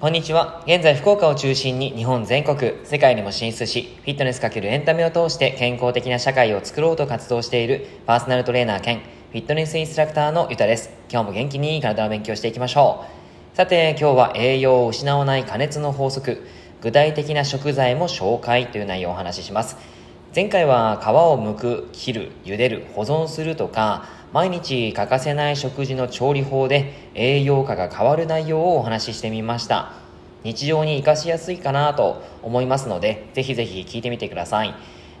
こんにちは。現在、福岡を中心に日本全国、世界にも進出し、フィットネスかけるエンタメを通して健康的な社会を作ろうと活動しているパーソナルトレーナー兼フィットネスインストラクターのゆたです。今日も元気に体を勉強していきましょう。さて、今日は栄養を失わない加熱の法則、具体的な食材も紹介という内容をお話しします。前回は皮を剥く、切る、茹でる、保存するとか、毎日欠かせない食事の調理法で栄養価が変わる内容をお話ししてみました。日常に活かしやすいかなと思いますのでぜひぜひ聞いてみてください。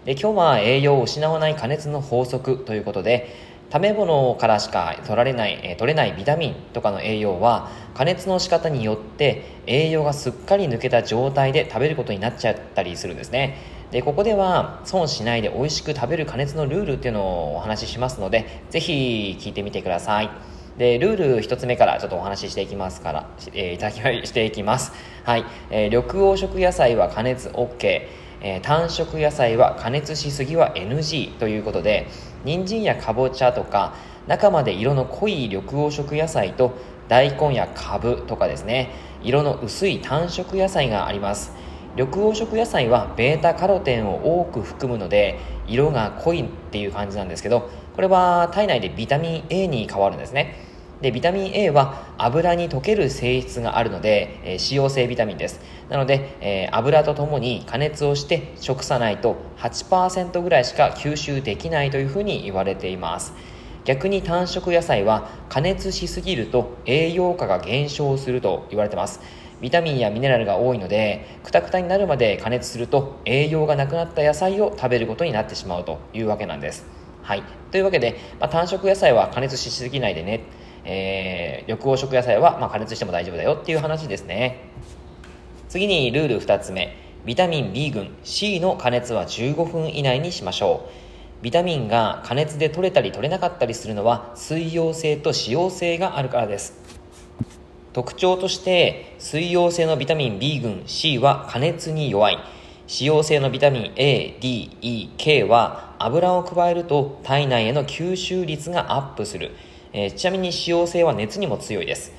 で今日は栄養を失わない加熱の法則ということで食べ物からしか取られない、え取れないビタミンとかの栄養は加熱の仕方によって栄養がすっかり抜けた状態で食べることになっちゃったりするんですね。でここでは損しないで美味しく食べる加熱のルールっていうのをお話ししますのでぜひ聞いてみてください。でルール1つ目からちょっとお話ししていきますから、えー、いただきましていきます。はい、えー、緑黄色野菜は加熱 OK えー、単色野菜は加熱しすぎは NG ということで人参やかぼちゃとか中まで色の濃い緑黄色野菜と大根やかぶとかですね。色の薄い単色野菜があります。緑黄色野菜は β カロテンを多く含むので色が濃いっていう感じなんですけどこれは体内でビタミン A に変わるんですね。でビタミン A は油に溶ける性質があるので、えー、脂溶性ビタミンです。なので、えー、油とともに加熱をして食さないと8%ぐらいしか吸収できないというふうに言われています。逆に単色野菜は加熱しすぎると栄養価が減少すると言われてます。ビタミンやミネラルが多いのでくたくたになるまで加熱すると栄養がなくなった野菜を食べることになってしまうというわけなんです。はい。というわけで、まあ、単色野菜は加熱しすぎないでね。えー、緑黄色野菜は、ま、加熱しても大丈夫だよっていう話ですね。次にルール2つ目。ビタミン B 群。C の加熱は15分以内にしましょう。ビタミンが加熱で取れたり取れなかったりするのは水溶性と脂溶性があるからです。特徴として水溶性のビタミン B 群 C は加熱に弱い。脂溶性のビタミン A、D、E、K は油を加えると体内への吸収率がアップする、えー、ちなみに脂溶性は熱にも強いです。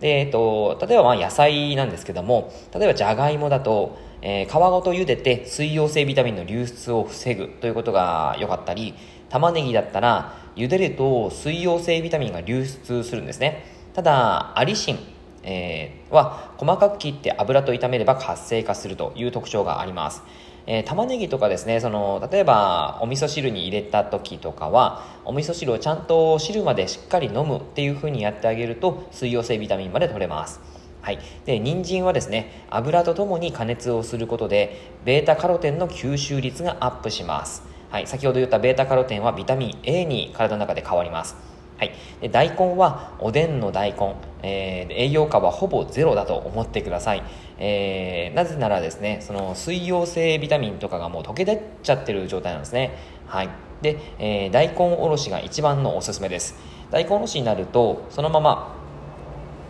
で、えっと、例えばまあ野菜なんですけども例えばじゃがいもだと、えー、皮ごと茹でて水溶性ビタミンの流出を防ぐということが良かったり玉ねぎだったら茹でると水溶性ビタミンが流出するんですね。ただアリシンえー、は細かく切って油と炒めれば活性化するという特徴があります。えー、玉ねぎとかですねその例えばお味噌汁に入れた時とかはお味噌汁をちゃんと汁までしっかり飲むっていう風にやってあげると水溶性ビタミンまで取れます。はい、で人参はですね油とともに加熱をすることで β カロテンの吸収率がアップします、はい、先ほど言った β カロテンはビタミン A に体の中で変わります。はい、で大根はおでんの大根、えー、栄養価はほぼゼロだと思ってください、えー、なぜならですねその水溶性ビタミンとかがもう溶け出っちゃってる状態なんですね。はい。で、えー、大根おろしが一番のおすすめです。大根おろしになるとそのまま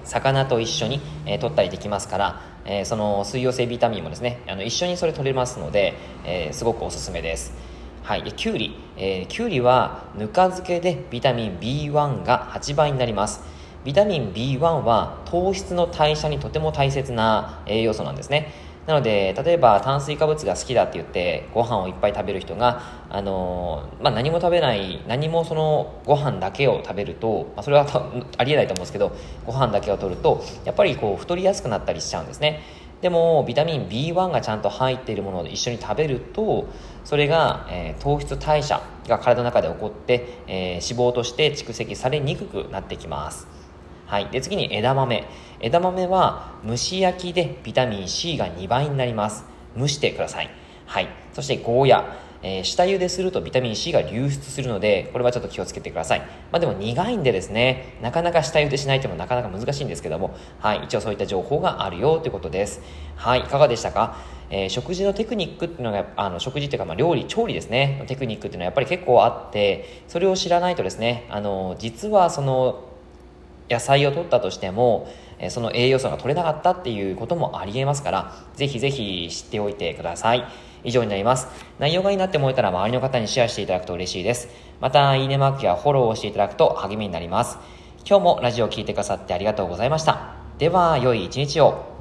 魚と一緒に、えー、取ったりできますから、えー、その水溶性ビタミンもですねあの一緒にそれ取れますので、えー、すごくおすすめです。はい、できゅうり、えー、きゅうりはぬか漬けでビタミン B1 が8倍になります。ビタミン B1 は糖質の代謝にとても大切な栄養素なんですね。なので例えば炭水化物が好きだって言ってご飯をいっぱい食べる人が、あのー、まあ、何も食べない何もそのご飯だけを食べると、まあ、それはありえないと思うんですけどご飯だけを取るとやっぱりこう太りやすくなったりしちゃうんですね。でもビタミン B1 がちゃんと入っているものを一緒に食べるとそれが、えー、糖質代謝が体の中で起こって、えー、脂肪として蓄積されにくくなってきます。はい、で次に枝豆。枝豆は蒸し焼きでビタミン C が2倍になります。蒸してください。はい。そしてゴーヤ。えー、下茹でするとビタミン C が流出するので、これはちょっと気をつけてください。まあでも苦いんでですね、なかなか下茹でしないというのもなかなか難しいんですけども、はい、一応そういった情報があるよということです。はい、いかがでしたか？えー、食事のテクニックっていうのが、あの食事っていうか、まあ、料理、調理ですね、テクニックっていうのはやっぱり結構あって、それを知らないとですね、あの、実はその、野菜を取ったとしても、その栄養素が取れなかったっていうこともありえますから、ぜひぜひ知っておいてください。以上になります。内容がいいなって思えたら周りの方にシェアしていただくと嬉しいです。また、いいねマークやフォローをしていただくと励みになります。今日もラジオを聴いてくださってありがとうございました。では、良い一日を。